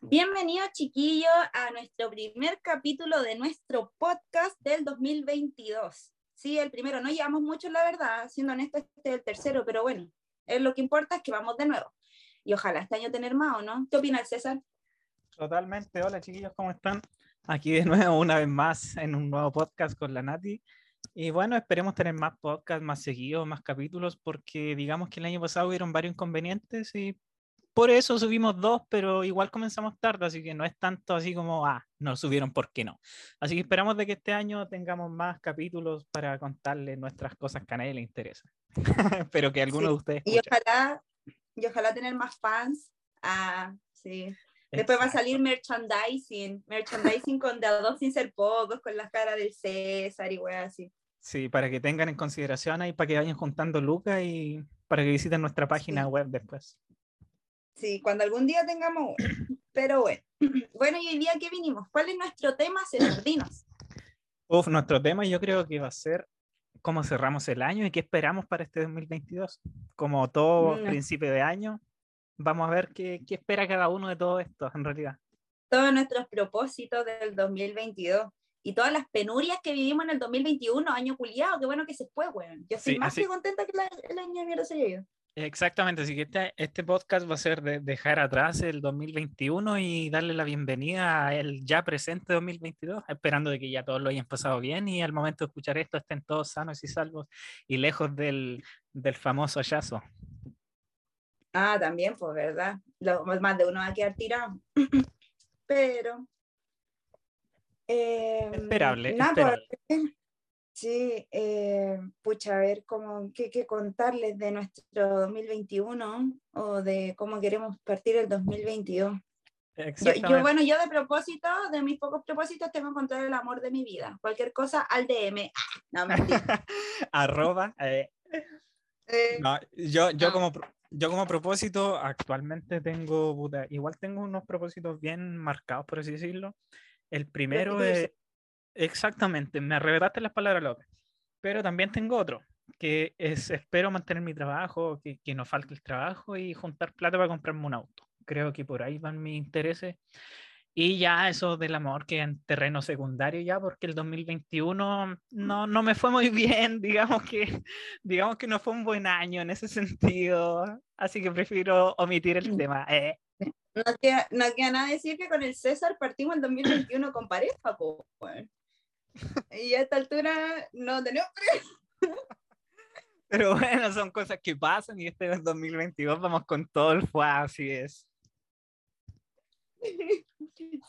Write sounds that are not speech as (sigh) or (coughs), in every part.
Bienvenidos chiquillos a nuestro primer capítulo de nuestro podcast del 2022. Sí, el primero, no llevamos mucho la verdad, siendo honesto, este es el tercero, pero bueno, es lo que importa es que vamos de nuevo. Y ojalá este año tener más, ¿o no? ¿Qué opina el César? Totalmente. Hola chiquillos, ¿cómo están? Aquí de (laughs) nuevo, una vez más, en un nuevo podcast con la Nati. Y bueno, esperemos tener más podcasts, más seguidos, más capítulos, porque digamos que el año pasado hubieron varios inconvenientes y por eso subimos dos, pero igual comenzamos tarde, así que no es tanto así como, ah, no subieron, ¿por qué no? Así que esperamos de que este año tengamos más capítulos para contarles nuestras cosas que a nadie le interesa. (laughs) pero que algunos Sí, de ustedes Y ojalá, y ojalá tener más fans. Ah, sí. Después va a salir merchandising, merchandising con de a dos sin ser pocos, con las caras del César y weas así. Sí, para que tengan en consideración ahí, para que vayan juntando lucas y para que visiten nuestra página Sí. web después. Sí, cuando algún día tengamos uno. Pero bueno. (clears throat) Bueno, y hoy día que vinimos, ¿cuál es nuestro tema, César? Dinos. Uf, nuestro tema yo creo que va a ser cómo cerramos el año y qué esperamos para este 2022. Como todo Mm. principio de año, vamos a ver qué, qué espera cada uno de todo esto, en realidad. Todos nuestros propósitos del 2022 y todas las penurias que vivimos en el 2021, año culiado, qué bueno que se fue, weón. Yo estoy Sí, más así- que contenta que la- el año de mierda se haya ido. Exactamente, así que este, este podcast va a ser de dejar atrás el 2021 y darle la bienvenida al ya presente 2022, esperando de que ya todos lo hayan pasado bien y al momento de escuchar esto estén todos sanos y salvos y lejos del, del famoso hallazo. Ah, también, pues, ¿verdad? Lo, más de uno va a quedar tirado. (clears throat) Pero. eh, Esperable, nada, pues, esperable. Sí, eh, pucha, a ver cómo, qué, qué contarles de nuestro 2021 o de cómo queremos partir el 2022. Yo, yo, bueno, yo de propósito, de mis pocos propósitos, tengo que encontrar el amor de mi vida. Cualquier cosa al DM. Ah, no. (laughs) Arroba. eh, Eh, No, yo, yo, No. como, yo como propósito actualmente tengo, igual tengo unos propósitos bien marcados, por así decirlo. El primero es. Exactamente, me arrebataste las palabras locas, pero también tengo otro, que es, espero mantener mi trabajo, que, que no falte el trabajo y juntar plata para comprarme un auto. Creo que por ahí van mis intereses. Y ya eso del amor que en terreno secundario ya, porque el 2021 no, no me fue muy (laughs) bien, digamos que, digamos que no fue un buen año en ese sentido, así que prefiero omitir el tema. eh. No queda, no queda nada decir que con el César partimos en 2021 con pareja, po. Y a esta altura no tenemos (laughs) Pero bueno, son cosas que pasan y este es 2022, vamos con todo el fue, así es. (laughs)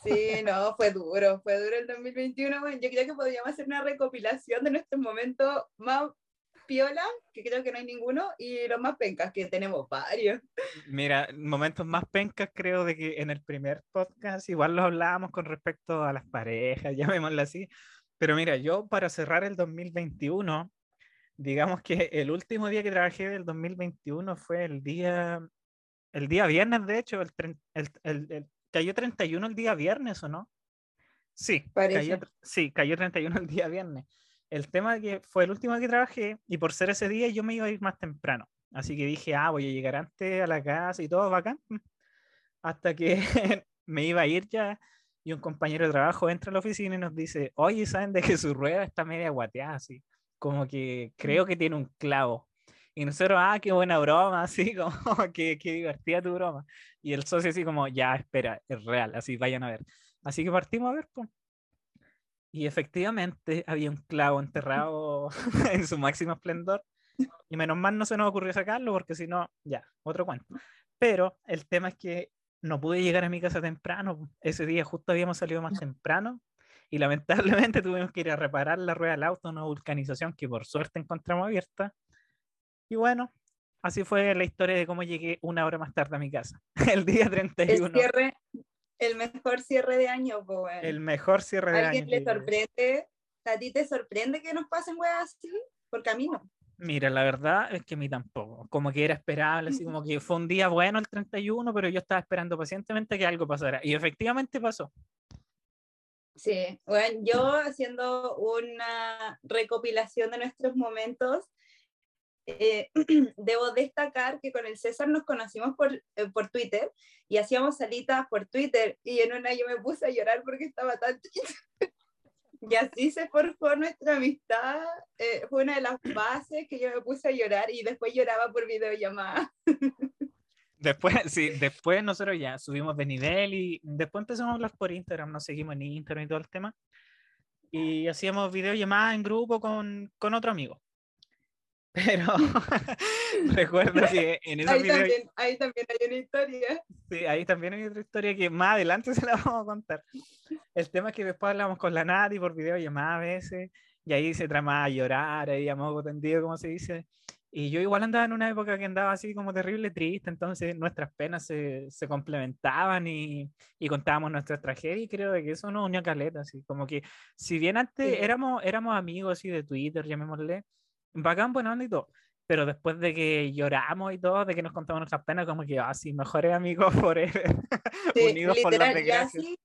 Sí, no, fue duro, fue duro el 2021. Bueno, yo creo que podríamos hacer una recopilación de nuestros momentos más piola, que creo que no hay ninguno, y los más pencas, que tenemos varios. Mira, momentos más pencas creo de que en el primer podcast igual lo hablábamos con respecto a las parejas, (laughs) llamémoslo así. Pero mira, yo para cerrar el 2021, digamos que el último día que trabajé del 2021 fue el día, el día viernes, de hecho, el, el, el- el- cayó 31 el día viernes, ¿o no? Sí, Parece. cayó, sí, cayó 31 el día viernes. El tema que fue el último que trabajé y por ser ese día yo me iba a ir más temprano. Así que dije, ah, voy a llegar antes a la casa y todo bacán. (laughs) Hasta que (laughs) me iba a ir ya y un compañero de trabajo entra a la oficina y nos dice, oye, ¿saben de que su rueda está media guateada así? Como que creo que tiene un clavo. Y nosotros, ah, qué buena broma, (laughs) así como que qué divertida tu broma. Y el socio así como, ya, espera, es real, así vayan a ver. Así que partimos a ver, pues. Y efectivamente había un clavo enterrado (laughs) en su máximo esplendor. Y menos mal no se nos ocurrió sacarlo porque si no, ya, otro cuento. Pero el tema es que no pude llegar a mi casa temprano. Ese día justo habíamos salido más temprano y lamentablemente (laughs) tuvimos que ir a reparar la rueda del auto, una vulcanización que por suerte encontramos abierta. Y bueno, así fue la historia de cómo llegué una hora más tarde a mi casa. (laughs) El día El 31. cierre, el mejor cierre de año. El mejor cierre de ¿A alguien año. le sorprende? ¿A ti te sorprende que nos pasen weas así? Porque a mí no. Mira, la verdad es que a mí tampoco. Como que era esperable, así como que fue un día bueno el 31, pero yo estaba esperando pacientemente que algo pasara. Y efectivamente pasó. Sí, bueno, yo haciendo una recopilación de nuestros momentos, eh, (clears throat) debo destacar que con el César nos conocimos por, eh, por Twitter y hacíamos salitas por Twitter y en una yo me puse a llorar porque estaba tan (laughs) triste. Y así se forjó nuestra amistad. Eh, fue una de las bases que yo me puse a llorar y después lloraba por videollamada. Después, (laughs) sí, después nosotros ya subimos de nivel y después empezamos a hablar por Instagram, nos seguimos en Instagram y todo el tema. Y hacíamos videollamadas en grupo con, con otro amigo. Pero (laughs) (laughs) recuerdo que en esos ahí videos... También, ahí también hay una historia. Sí, ahí también hay otra historia que más adelante (laughs) se la vamos a contar. El tema es que después hablamos con la Nati por videollamada a veces, y ahí se tramaba a llorar, ahí a modo tendido, como se dice. Y yo igual andaba en una época que andaba así como terrible triste, entonces nuestras penas se, se complementaban y, y, contábamos nuestras tragedias y creo que eso nos unió a caleta, así como que si bien antes Sí. éramos, éramos amigos así de Twitter, llamémosle, bacán, buena onda y todo, pero después de que lloramos y todo, de que nos contamos nuestras penas, como que así, mejores amigos (laughs) forever, Sí, unidos por las literal, y desgracias. así,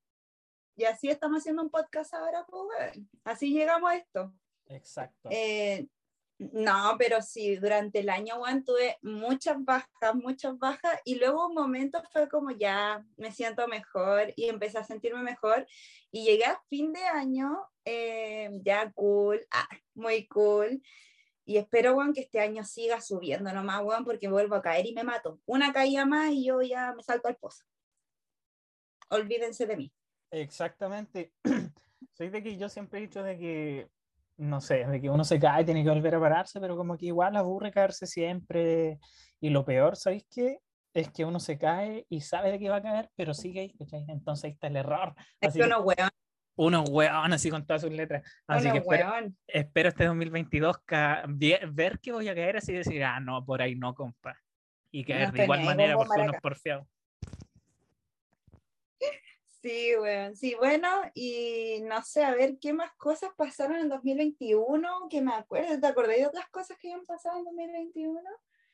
y así estamos haciendo un podcast ahora, pues. Así llegamos a esto. Exacto. Eh, no, pero sí, durante el año, weón, tuve muchas bajas, muchas bajas, y luego un momento fue como ya me siento mejor y empecé a sentirme mejor, y llegué a fin de año, eh, ya cool, ah, muy cool, y espero, weón, que este año siga subiendo nomás, weón, porque vuelvo a caer y me mato. Una caída más y yo ya me salto al pozo. Olvídense de mí. Exactamente. (clears throat) Soy de que yo siempre he dicho de que, no sé, de que uno se cae, tiene que volver a pararse, pero como que igual aburre caerse siempre. Y lo peor, ¿sabéis qué? Es que uno se cae y sabe de que va a caer, pero sigue ahí, ¿cachai? Entonces ahí está el error. Es Así que que uno, weón, uno weón así con todas sus letras. Así que espero, espero este 2022 ca- vie- ver que voy a caer así y decir, ah, no, por ahí no, compa. Y caer de igual manera porque uno es porfiado. Sí, weón. Sí, bueno, y no sé, a ver qué más cosas pasaron en 2021, que me acuerdo. ¿Te acordás de otras cosas que habían pasado en 2021?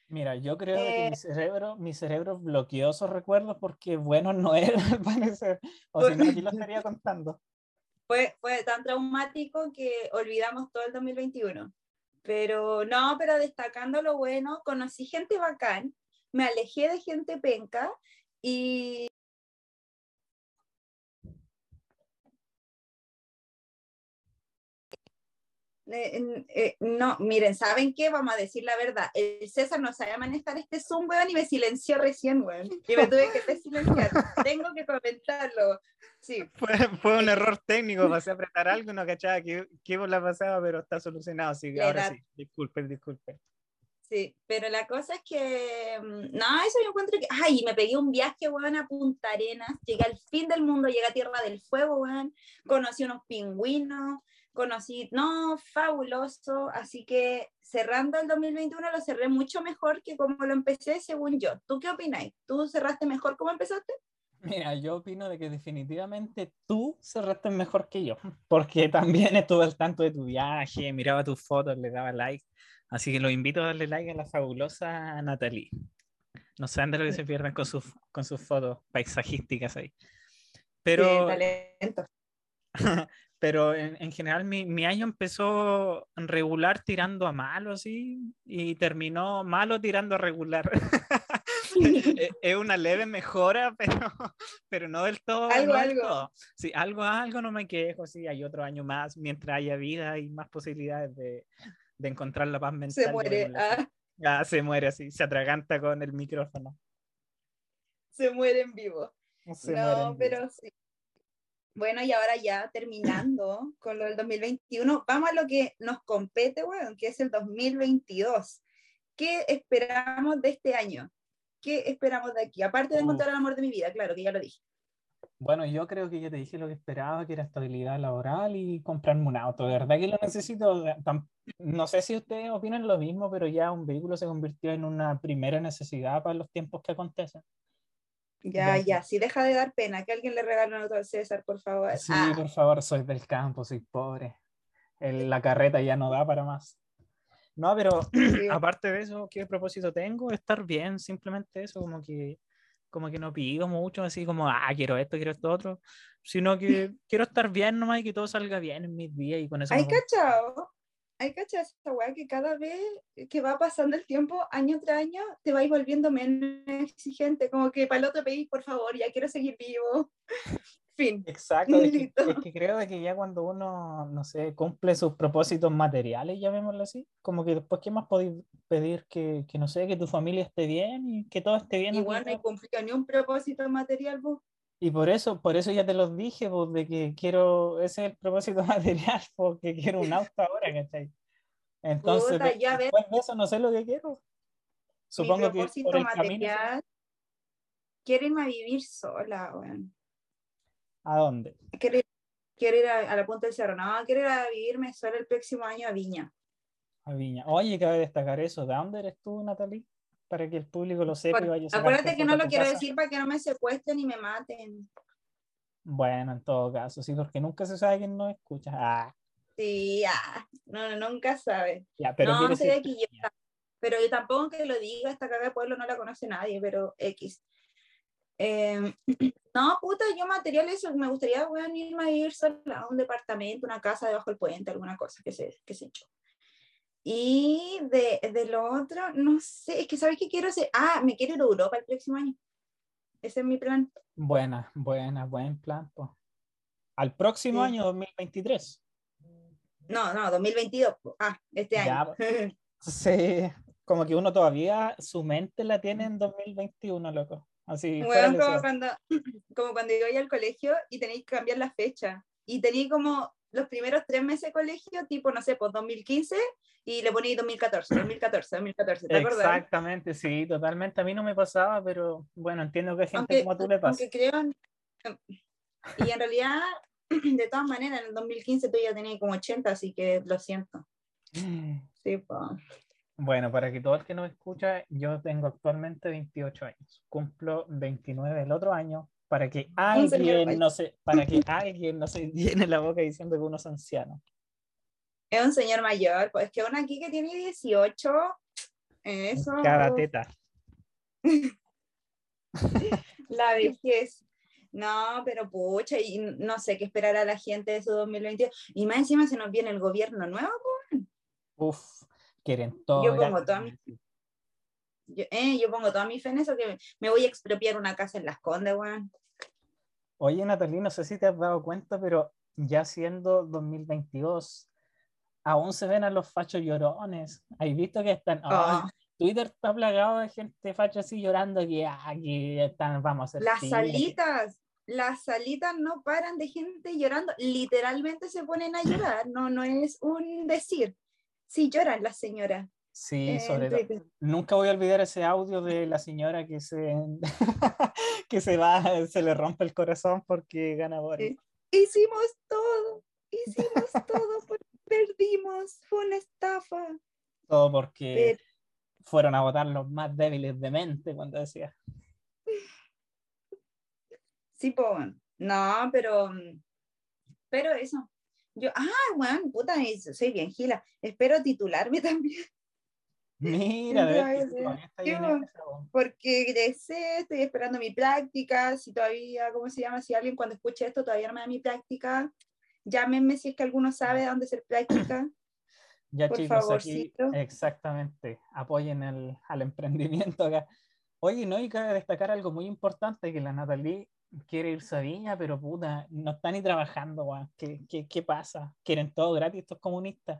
Mira, yo creo que Eh, mi cerebro, mi cerebro bloqueó esos recuerdos porque buenos no eran al parecer. O si no, aquí lo (laughs) estaría contando. Fue, fue tan traumático que olvidamos todo el 2021. Pero no, pero destacando lo bueno, conocí gente bacán, me alejé de gente penca y Eh, eh, no, miren, ¿saben qué? Vamos a decir la verdad. El César no sabía manejar este Zoom, weón, y me silenció recién, weón. Y me tuve que desilenciar. (laughs) Tengo que comentarlo. Sí, Fue, fue un error técnico, pasé a apretar algo y no cachaba qué, qué la pasaba, pero está solucionado, así que ahora sí. Disculpen, disculpen. sí. Pero la cosa es que, mm, no, eso yo encuentro que, ay, me pegué un viaje, weón, a Punta Arenas. Llegué al fin del mundo, llegué a Tierra del Fuego, weón. Conocí unos pingüinos, conocí, no, fabuloso. Así que cerrando el 2021 lo cerré mucho mejor que como lo empecé, según yo. ¿Tú qué opináis? ¿Tú cerraste mejor como empezaste? Mira, yo opino de que definitivamente tú cerraste mejor que yo, porque también estuve al tanto de tu viaje, miraba tus fotos, le daba like, así que los invito a darle like a la fabulosa Natalie. No saben de lo que se pierden con sus, con sus fotos paisajísticas ahí. Pero, Sí, talento. (laughs) pero en, en general mi, mi año empezó regular tirando a malo, así, y terminó malo tirando a regular. es (laughs) es una leve mejora, (laughs) pero, pero no del todo. Algo, no del algo. todo. Sí, algo, algo no me quejo, sí, hay otro año más, mientras haya vida y más posibilidades de, de encontrar la paz mental. Se muere. ah, Ah, se muere así, se atraganta con el micrófono. se muere en vivo. Se muere no, en vivo. pero sí. Bueno, y ahora ya terminando con lo del 2021, vamos a lo que nos compete, bueno, que es el 2022. ¿Qué esperamos de este año? ¿Qué esperamos de aquí? Aparte de Uf. encontrar el amor de mi vida, claro, que ya lo dije. Bueno, yo creo que ya te dije lo que esperaba, que era estabilidad laboral y comprarme un auto. De verdad que lo necesito. No sé si ustedes opinan lo mismo, pero ya un vehículo se convirtió en una primera necesidad para los tiempos que acontecen. Ya, Ya. ya, sí, deja de dar pena. Que alguien le regale un auto al César, por favor. Sí, Ah, por favor, soy del campo, soy pobre. El- la carreta ya no da para más. No, pero (clears throat) aparte de eso, ¿qué propósito tengo? Estar bien, simplemente eso, como que, como que no pido mucho, así como, ah, quiero esto, quiero esto otro, sino que (laughs) quiero estar bien nomás y que todo salga bien en mis días y con eso. Hay cachao, hay cachado esa weá que cada vez que va pasando el tiempo, año tras año, te vais volviendo menos exigente, como que para el otro pedís, por favor, ya quiero seguir vivo. (laughs) fin. Exacto, es que, es que, creo que ya cuando uno, no sé, cumple sus propósitos materiales, llamémoslo así, como que después, ¿qué más podéis pedir? Que, que, no sé, que tu familia esté bien y que todo esté bien. Igual no hay cumplido ni un propósito material, vos. Y por eso, por eso ya te los dije, pues, de que quiero, ese es el propósito (laughs) material, porque quiero un (laughs) auto ahora, ¿cachai? Entonces, Puta, ya después de eso no sé lo que quiero. Supongo Mi propósito que material, quiero irme a vivir sola, weón. ¿A dónde? Quiero ir, quiero ir a, la punta del cerro, no, quiero ir a vivirme sola el próximo año a Viña. A Viña. Oye, cabe destacar eso. ¿De dónde eres tú, Natalie? Para que el público lo sepa. y vaya a acuérdate que no lo quiero decir para que no me secuestren y me maten. Bueno, en todo caso, sí, porque nunca se sabe quién nos escucha. Ah. Sí, ya, no, nunca sabe. Ya, pero no, sé de yo, pero yo tampoco que lo diga, esta caga de pueblo no la conoce nadie, pero X. Em, (clears throat) no, puta, yo materiales, me gustaría bueno, irme a ir a un departamento, una casa debajo del puente, alguna cosa que se, que se echó. Y de, de, lo otro, no sé, es que sabes qué quiero hacer. Ah, me quiero ir a Europa el próximo año. Ese es mi plan. Buena, buena, buen plan. pues Al próximo año, 2023. No, no, 2022. Ah, este año. sí, (laughs) como que uno todavía su mente la tiene en 2021, loco. Así. Bueno, como cuando, (clears throat) como cuando iba al colegio y tenéis que cambiar la fecha. Y tenéis como los primeros tres meses de colegio, tipo, no sé, pues 2015, y le poní 2014, 2014, 2014, ¿te acuerdas? Exactamente, sí, totalmente. A mí no me pasaba, pero bueno, entiendo que hay gente como tú le pasa. Creo, y en realidad, (clears throat) de todas maneras, en el 2015 tú ya tenías como 80, así que lo siento. (gasps) Sí, pues. Bueno, para que todo el que nos escucha, yo tengo actualmente 28 años. Cumplo 29 el otro año, para que alguien no se, para que alguien no se llene la boca diciendo que uno es anciano. Es un señor mayor, pues que uno aquí que tiene 18, eso. Cada teta. (laughs) la vejez. No, pero pucha, y no sé qué esperar a la gente de su 2022. Y más encima se nos viene el gobierno nuevo, pues. Uf, quieren todo. Yo pongo toda mi, yo, eh, yo pongo toda mi fe en eso, que me voy a expropiar una casa en Las Condes, weón. Oye, Natalie, no sé si te has dado cuenta, pero ya siendo 2022, aún se ven a los fachos llorones. ¿Has visto que están? Oh. Twitter está plagado de gente facha así llorando que aquí están, vamos a hacer. Las salitas, las salitas no paran de gente llorando. Literalmente se ponen a llorar, no, no es un decir. Sí lloran las señoras. Sí, eh, sobre todo. Nunca voy a olvidar ese audio de la señora que se, (laughs) que se va, se le rompe el corazón porque gana Boris. Hicimos todo, hicimos (laughs) todo, perdimos, fue una estafa. Todo porque fueron a votar los más débiles de mente cuando decía. Sí, pues, no, pero, pero eso. Yo, ah, bueno, puta, soy bien gila. Espero titularme (laughs) también. Mira, porque egresé, estoy esperando mi práctica, si todavía, ¿cómo se llama? Si alguien cuando escuche esto todavía no me da mi práctica, llámenme si es que alguno sabe dónde hacer práctica. (clears throat) Ya Por chicos, aquí exactamente, apoyen el, al emprendimiento acá. Oye, no, y cabe destacar algo muy importante, que la Natalie quiere irse a Viña, pero puta, no está ni trabajando, ¿Qué, qué, qué pasa? ¿Quieren todo gratis estos comunistas?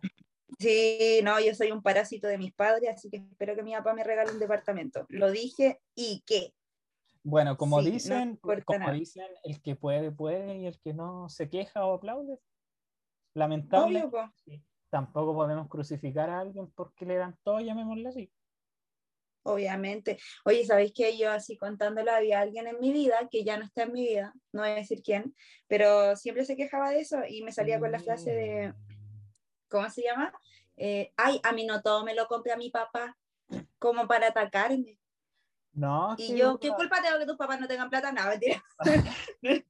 Sí, no, yo soy un parásito de mis padres, así que espero que mi papá me regale un departamento. Lo dije y qué. Bueno, como dicen, como dicen, el que puede, puede, y el que no se queja o aplaude. Lamentable. tampoco podemos crucificar a alguien porque le dan todo, llamémosle así. Obviamente. Oye, ¿sabéis que yo así contándolo había alguien en mi vida que ya no está en mi vida? No voy a decir quién, pero siempre se quejaba de eso y me salía con la frase de mm. ¿Cómo se llama? Eh, ay, a mí no todo me lo compré a mi papá, como para atacarme. No. Y yo, ¿qué culpa tengo que tus papás no tengan plata? No, mentira. (laughs)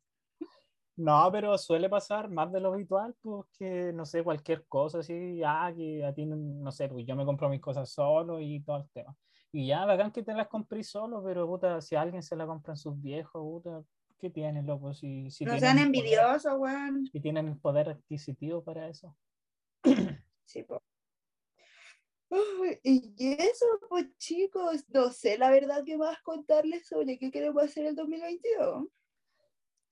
No, pero suele pasar más de lo habitual, pues que, no sé, cualquier cosa así, ah, que a ti, no sé, pues yo me compro mis cosas solo y todo el tema. Y ya, bacán que te las compré solo, pero puta, si alguien se la compra en sus viejos, puta, ¿qué tienen, loco? Si, si no sean envidiosos, weón. Y tienen el poder adquisitivo para eso. (clears throat) Sí, pues. y eso, pues chicos, no sé la verdad que más contarles sobre qué queremos hacer el 2022.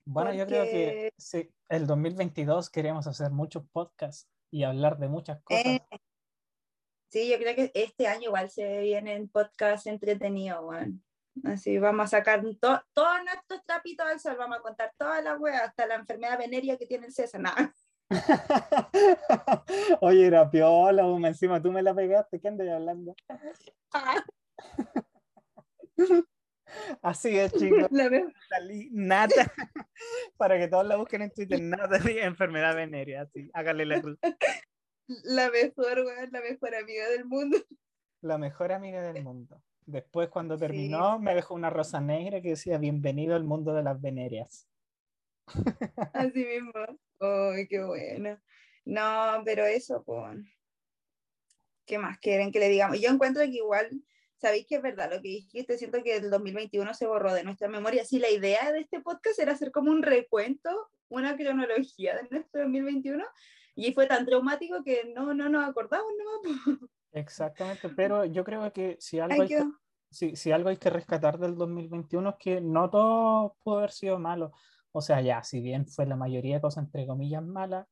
Bueno, yo creo que sí, el 2022 queremos hacer muchos podcasts y hablar de muchas cosas. Eh, sí, yo creo que este año igual se vienen podcasts entretenidos, Así vamos a sacar todos nuestros trapitos al sol, vamos a contar todas las weas, hasta la enfermedad venérea que tiene el César. Nada. (laughs) Oye, era piola, encima tú me la pegaste, ¿qué andas hablando? (laughs) Así es, chicos. Nada. (laughs) Para que todos la busquen en Twitter, nada de enfermedad venérea. Así, hágale la cruz. La mejor, la mejor amiga del mundo. La mejor amiga del mundo. Después, cuando terminó, me dejó una rosa negra que decía: Bienvenido al mundo de las venerias. Así mismo. Ay, qué bueno. No, pero eso, pues. ¿Qué más quieren que le digamos? Yo encuentro que igual sabéis que es verdad lo que dijiste, siento que el 2021 se borró de nuestra memoria. Sí, la idea de este podcast era hacer como un recuento, una cronología de nuestro 2021, y fue tan traumático que no, no nos acordamos no Exactamente, pero yo creo que si (laughs) algo, hay que, si, si algo hay que rescatar del 2021 es que no todo pudo haber sido malo. O sea, ya, si bien fue la mayoría de cosas entre comillas malas,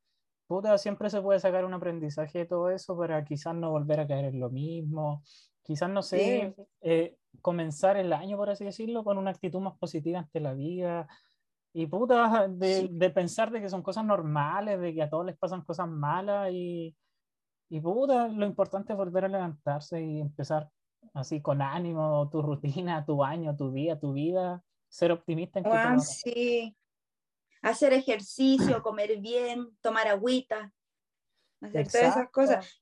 puta, siempre se puede sacar un aprendizaje de todo eso para quizás no volver a caer en lo mismo, quizás, no sé, eh, comenzar el año, por así decirlo, con una actitud más positiva ante la vida. Y puta, de, de, pensar de que son cosas normales, de que a todos les pasan cosas malas y, y puta, lo importante es volver a levantarse y empezar así con ánimo, tu rutina, tu año, tu día, tu vida, ser optimista en ah, sí. Hacer ejercicio, comer bien, tomar agüita, hacer todas esas cosas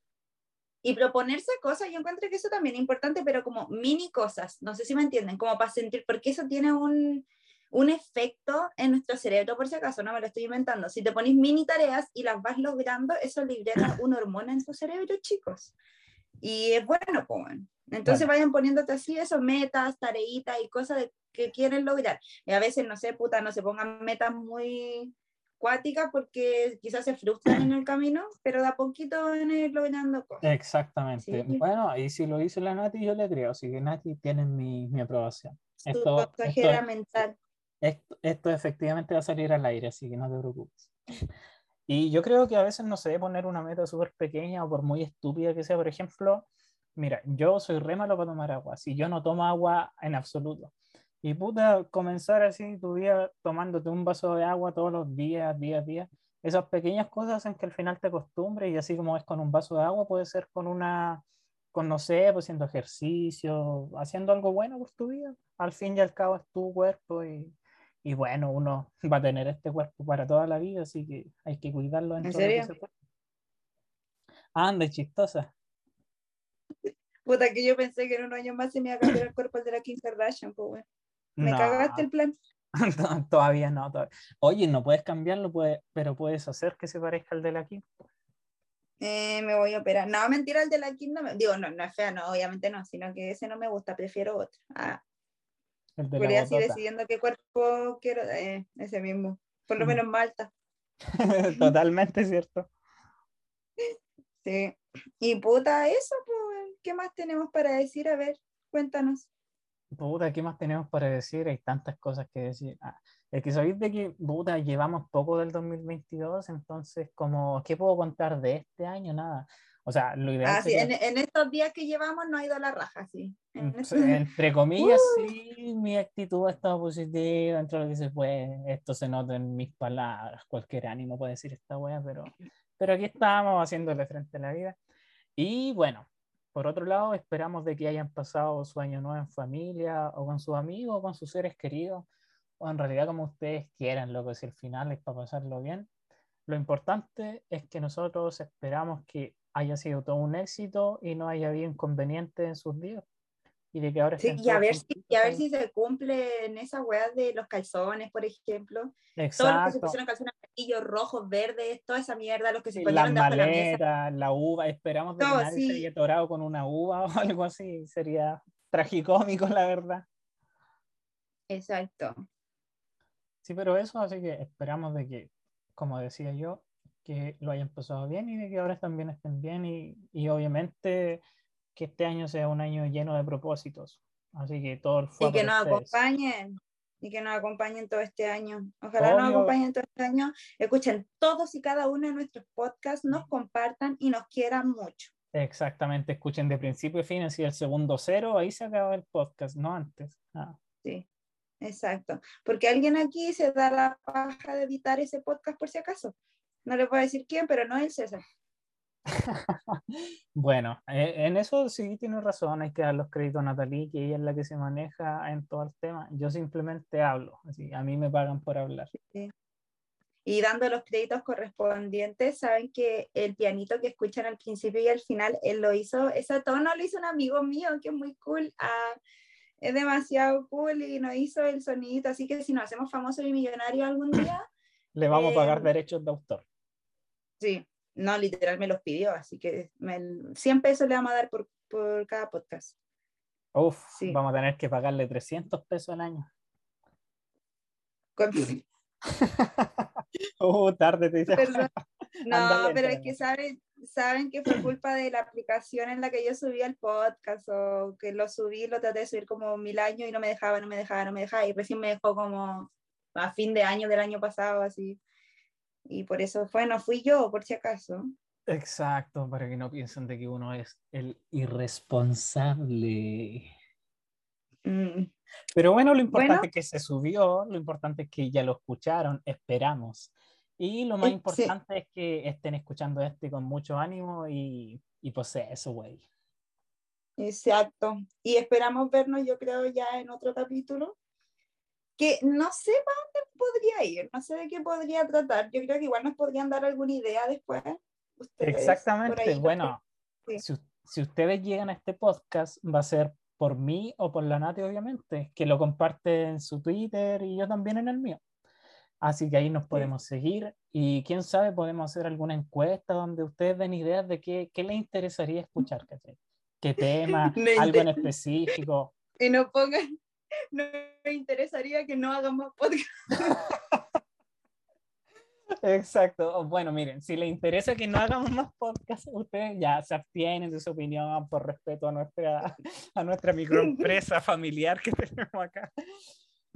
y proponerse cosas, yo encuentro que eso también es importante, pero como mini cosas, no sé si me entienden, como para sentir, porque eso tiene un, un efecto en nuestro cerebro, por si acaso, no me lo estoy inventando. Si te pones mini tareas y las vas logrando, eso libera (clears throat) una hormona en tu cerebro, chicos. Y es bueno, pues. Entonces vayan poniéndote así esos metas, tareitas y cosas que quieren lograr. Y a veces, no sé, puta, no se pongan metas muy porque quizás se frustran en el (clears throat) camino, pero de a poquito van a ir logrando cosas. Exactamente. Bueno, y si lo hizo la Nati, yo le creo. Así que Nati, tienen mi, mi aprobación. Esto, esto, mental. Esto, esto, efectivamente va a salir al aire, así que no te preocupes. (laughs) Y yo creo que a veces no se debe poner una meta súper pequeña o por muy estúpida que sea. Por ejemplo, mira, yo soy re malo para tomar agua. Si yo no tomo agua en absoluto. Y puta, comenzar así tu día tomándote un vaso de agua todos los días, día a día. Esas pequeñas cosas hacen que al final te acostumbres y así como es con un vaso de agua, puede ser con una, con no sé, pues haciendo ejercicio, haciendo algo bueno por tu vida. Al fin y al cabo es tu cuerpo y, y bueno, uno (laughs) va a tener este cuerpo para toda la vida, así que hay que cuidarlo en, ¿En serio? Anda, chistosa. Puta, que yo pensé que en un año más se me iba a cambiar el (coughs) cuerpo de la Kim Kardashian, pues bueno. Me cagaste el plan. (laughs) todavía no. Oye, no puedes cambiarlo, pero puedes hacer que se parezca al de la Kim. Eh, me voy a operar. No, mentira, el de la Kim no me... Digo, no, no es fea, no, obviamente no, sino que ese no me gusta, prefiero otro. Ah. El de Podría así decidiendo qué cuerpo quiero, eh, ese mismo. Por lo menos Malta. (laughs) Totalmente cierto. Sí. Y puta, eso, pues, ¿qué más tenemos para decir? A ver, cuéntanos. Puta, ¿qué más tenemos para decir? Hay tantas cosas que decir. Ah, es que sabéis de que, puta, llevamos poco del 2022, entonces, como, ¿qué puedo contar de este año? Nada. O sea, lo ideal. Ah, sí, en, en, estos días que llevamos no ha ido a la raja, sí. Entre comillas, ¡Uh! sí, mi actitud ha estado positiva, dentro de lo que se puede. Esto se nota en mis palabras, cualquier ánimo puede decir esta wea, pero, pero aquí estamos haciéndole frente a la vida. Y bueno, por otro lado, esperamos de que hayan pasado su año nuevo en familia o con sus amigos o con sus seres queridos, o en realidad como ustedes quieran, lo que si el final es para pasarlo bien. Lo importante es que nosotros esperamos que haya sido todo un éxito y no haya habido inconvenientes en sus días. y de que ahora Sí, y a ver si, y a ver si se cumple en esas weas de los calzones, por ejemplo. Todos los que se Exacto. pusieron calzones amarillos, rojos, verdes, toda esa mierda, los que se de la mesa. maletas, la uva, esperamos de que nadie se sí. haya atorado con una uva o (laughs) algo así, sería tragicómico, la verdad. Exacto. Sí, pero eso, así que esperamos de que, como decía yo, que lo hayan pasado bien y de que ahora también estén bien y, y obviamente que este año sea un año lleno de propósitos. Así que todo el Y que nos ustedes. acompañen. Y que nos acompañen todo este año. Ojalá nos Obvio. acompañen todo este año. Escuchen todos y cada uno de nuestros podcasts, nos compartan y nos quieran mucho. Exactamente, escuchen de principio a fin, así el segundo cero, ahí se acaba el podcast, no antes. Ah, Sí, exacto. Porque alguien aquí se da la paja de editar ese podcast por si acaso. No les voy a decir quién, pero no es el César. (laughs) Bueno, eh, en eso sí tiene razón, hay que dar los créditos a Natalie, que ella es la que se maneja en todo el tema. Yo simplemente hablo, así, a mí me pagan por hablar. Y dando los créditos correspondientes, saben que el pianito que escuchan al principio y al final, él lo hizo, ese tono lo hizo un amigo mío, que es muy cool. ah, es demasiado cool y nos hizo el sonidito, así que si nos hacemos famosos y millonarios algún día, Le vamos a pagar Eh, derechos de autor. Sí, no, literal me los pidió, así que me, 100 pesos le vamos a dar por, por cada podcast. Uf, sí. vamos a tener que pagarle 300 pesos al año. Con- Uh, (laughs) tarde te dice. Perdón. (laughs) No, pero es que saben, saben que fue culpa de la aplicación en la que yo subí el podcast o que lo subí, lo traté de subir como mil años y no me dejaba, no me dejaba, no me dejaba y recién me dejó como a fin de año del año pasado así. Y por eso fue, no fui yo, por si acaso. Exacto, para que no piensen de que uno es el irresponsable. Mm, Pero bueno, lo importante Bueno. es que se subió, lo importante es que ya lo escucharon, esperamos. Y lo más Eh, sí. importante es que estén escuchando este con mucho ánimo y, y pues eso, güey. exacto. Y esperamos vernos, yo creo, ya en otro capítulo. Que no sé para dónde podría ir, no sé de qué podría tratar. Yo creo que igual nos podrían dar alguna idea después. ustedes, Exactamente, ahí, bueno, Sí. si, si ustedes llegan a este podcast, va a ser por mí o por la Nati, obviamente, que lo comparte en su Twitter y yo también en el mío. Así que ahí nos podemos seguir y quién sabe, podemos hacer alguna encuesta donde ustedes den ideas de qué, qué les interesaría escuchar, ¿cachai? ¿Qué (laughs) tema? Algo en específico. y no pongan, (laughs) no me interesaría que no hagan más podcast. Exacto. Bueno, miren, si les interesa que no hagamos más podcasts, ustedes ya se abstienen de su opinión por respeto a nuestra, a nuestra microempresa (laughs) familiar que tenemos acá.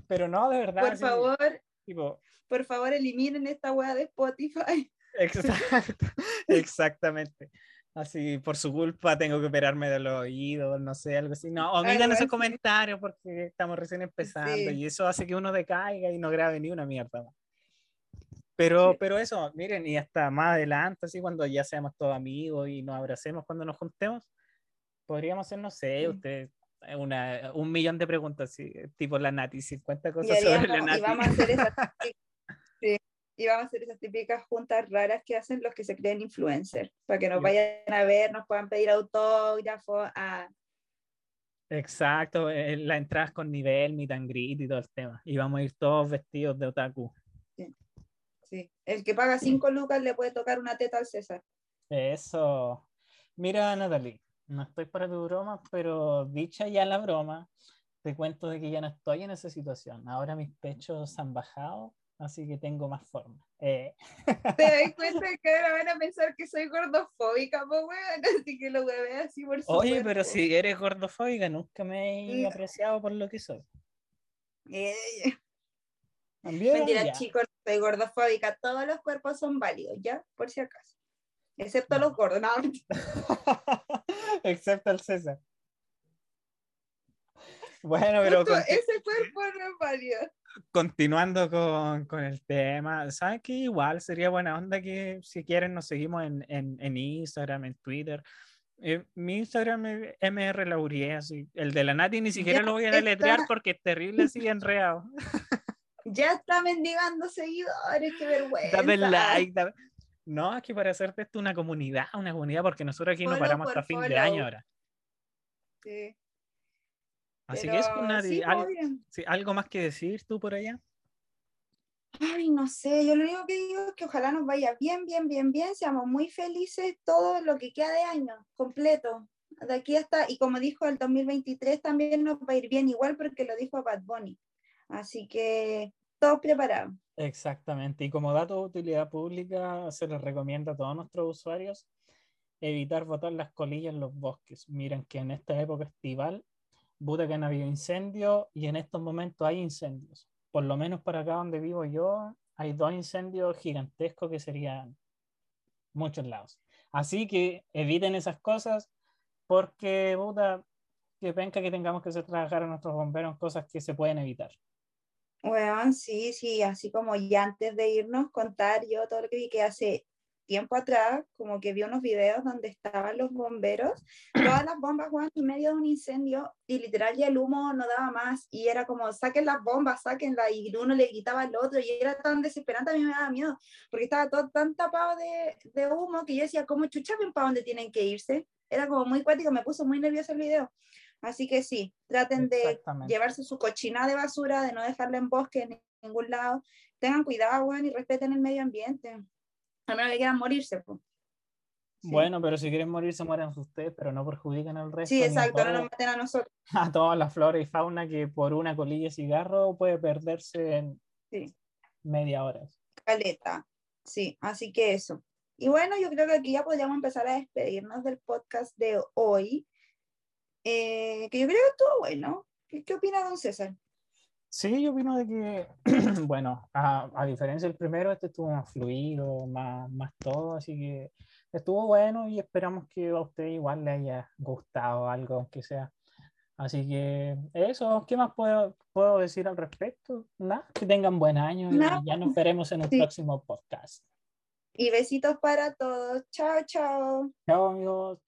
Pero no, de verdad. Por sí, favor, tipo, por favor, eliminen esta wea de Spotify. exacto, (laughs) exactamente. Así, por su culpa tengo que operarme de los oídos, no sé, algo así. No, omitan esos comentarios porque estamos recién empezando Sí. y eso hace que uno decaiga y no grabe ni una mierda más. Pero, Sí. pero eso, miren, y hasta más adelante, así cuando ya seamos todos amigos y nos abracemos cuando nos juntemos, podríamos hacer, no sé, Sí. usted, una, un millón de preguntas, tipo la Nati, 50 Y, cosas (laughs) sobre haríamos- la y Nati. vamos a hacer esas (laughs) sí, y vamos a hacer esas típicas juntas raras que hacen los que se creen influencers, para que nos Sí. vayan a ver, nos puedan pedir autógrafos. Ah, Exacto, eh, las entradas con nivel, meet and greet y todo el tema. Y vamos a ir todos vestidos de otaku. sí. El que paga 5 lucas le puede tocar una teta al César. Eso. Mira, Natalie, no estoy para tu broma, pero dicha ya la broma, te cuento de que ya no estoy en esa situación. Ahora mis pechos han bajado, así que tengo más forma. Eh, (laughs) ¿Te das cuenta que ahora van a pensar que soy gordofóbica, po, weón? (laughs) Así que lo hueve así por su oye, pero si eres gordofóbica, nunca me he No. apreciado por lo que soy. Eh, También, Mentira, ya. chicos, no soy gordofóbica. Todos los cuerpos son válidos, ¿ya? Por si acaso. Excepto los gordos. No, (laughs) Excepto el César. Bueno, pero justo ese cuerpo no es válido. Continuando con, con el tema, ¿sabes qué? Igual sería buena onda que si quieren nos seguimos en, en, en Instagram, en Twitter. Eh, mi Instagram es MR Laurie, así. El de la Nati ni siquiera Ya lo voy a está. deletrear porque es terrible así enredado. (laughs) Ya está mendigando seguidores, qué vergüenza. Dame like. dame- No, es que para hacerte esto una comunidad, una comunidad, porque nosotros aquí no Follow paramos por hasta fin de año ahora. Sí. Así que es una, sí, algo, sí, más que decir tú por allá. Ay, no sé, yo lo único que digo es que ojalá nos vaya bien, bien, bien, bien, seamos muy felices todo lo que queda de año completo. De aquí hasta, y como dijo el 2023 también nos va a ir bien igual porque lo dijo Bad Bunny. Así que todos preparados. Exactamente. Y como dato de utilidad pública, se les recomienda a todos nuestros usuarios evitar botar las colillas en los bosques. Miren que en esta época estival, puta que han habido incendios y en estos momentos hay incendios. Por lo menos para acá donde vivo yo, hay dos incendios gigantescos que serían muchos lados. Así que eviten esas cosas porque, puta, que penca que tengamos que hacer trabajar a nuestros bomberos cosas que se pueden evitar. Bueno, sí, sí, así como ya antes de irnos, contar yo todo lo que vi que hace tiempo atrás, como que vi unos videos donde estaban los bomberos, (clears throat) todas las bombas Juan, en medio de un incendio y literal ya el humo no daba más y era como saquen las bombas, saquenlas y uno le quitaba al otro y era tan desesperante, a mí me daba miedo porque estaba todo tan tapado de, de humo que yo decía, ¿cómo chucha ven para dónde tienen que irse? Era como muy cuático, me puso muy nervioso el video. Así que sí, traten de llevarse su cochina de basura, de no dejarla en bosque en ningún lado. Tengan cuidado, weón, y respeten el medio ambiente. A menos que quieran morirse, pues. Sí. Bueno, pero si quieren morirse, mueran ustedes, pero no perjudiquen al resto. Sí, exacto, no nos maten a nosotros. (laughs) a toda la flora y fauna que por una colilla de cigarro puede perderse en Sí. media hora. Caleta. Sí, así que eso. Y bueno, yo creo que aquí ya podríamos empezar a despedirnos del podcast de hoy. eh, que yo creo que estuvo bueno. ¿Qué, qué opina don César? Sí, yo opino de que, (clears throat) bueno, a, a diferencia del primero, este estuvo más fluido, más, más todo, así que estuvo bueno y esperamos que a usted igual le haya gustado algo, aunque sea. Así que eso, ¿qué más puedo, puedo decir al respecto? Nada, que tengan buen año y Nada. ya nos veremos en un Sí. próximo podcast. Y besitos para todos. Chao, chao. Chao amigos.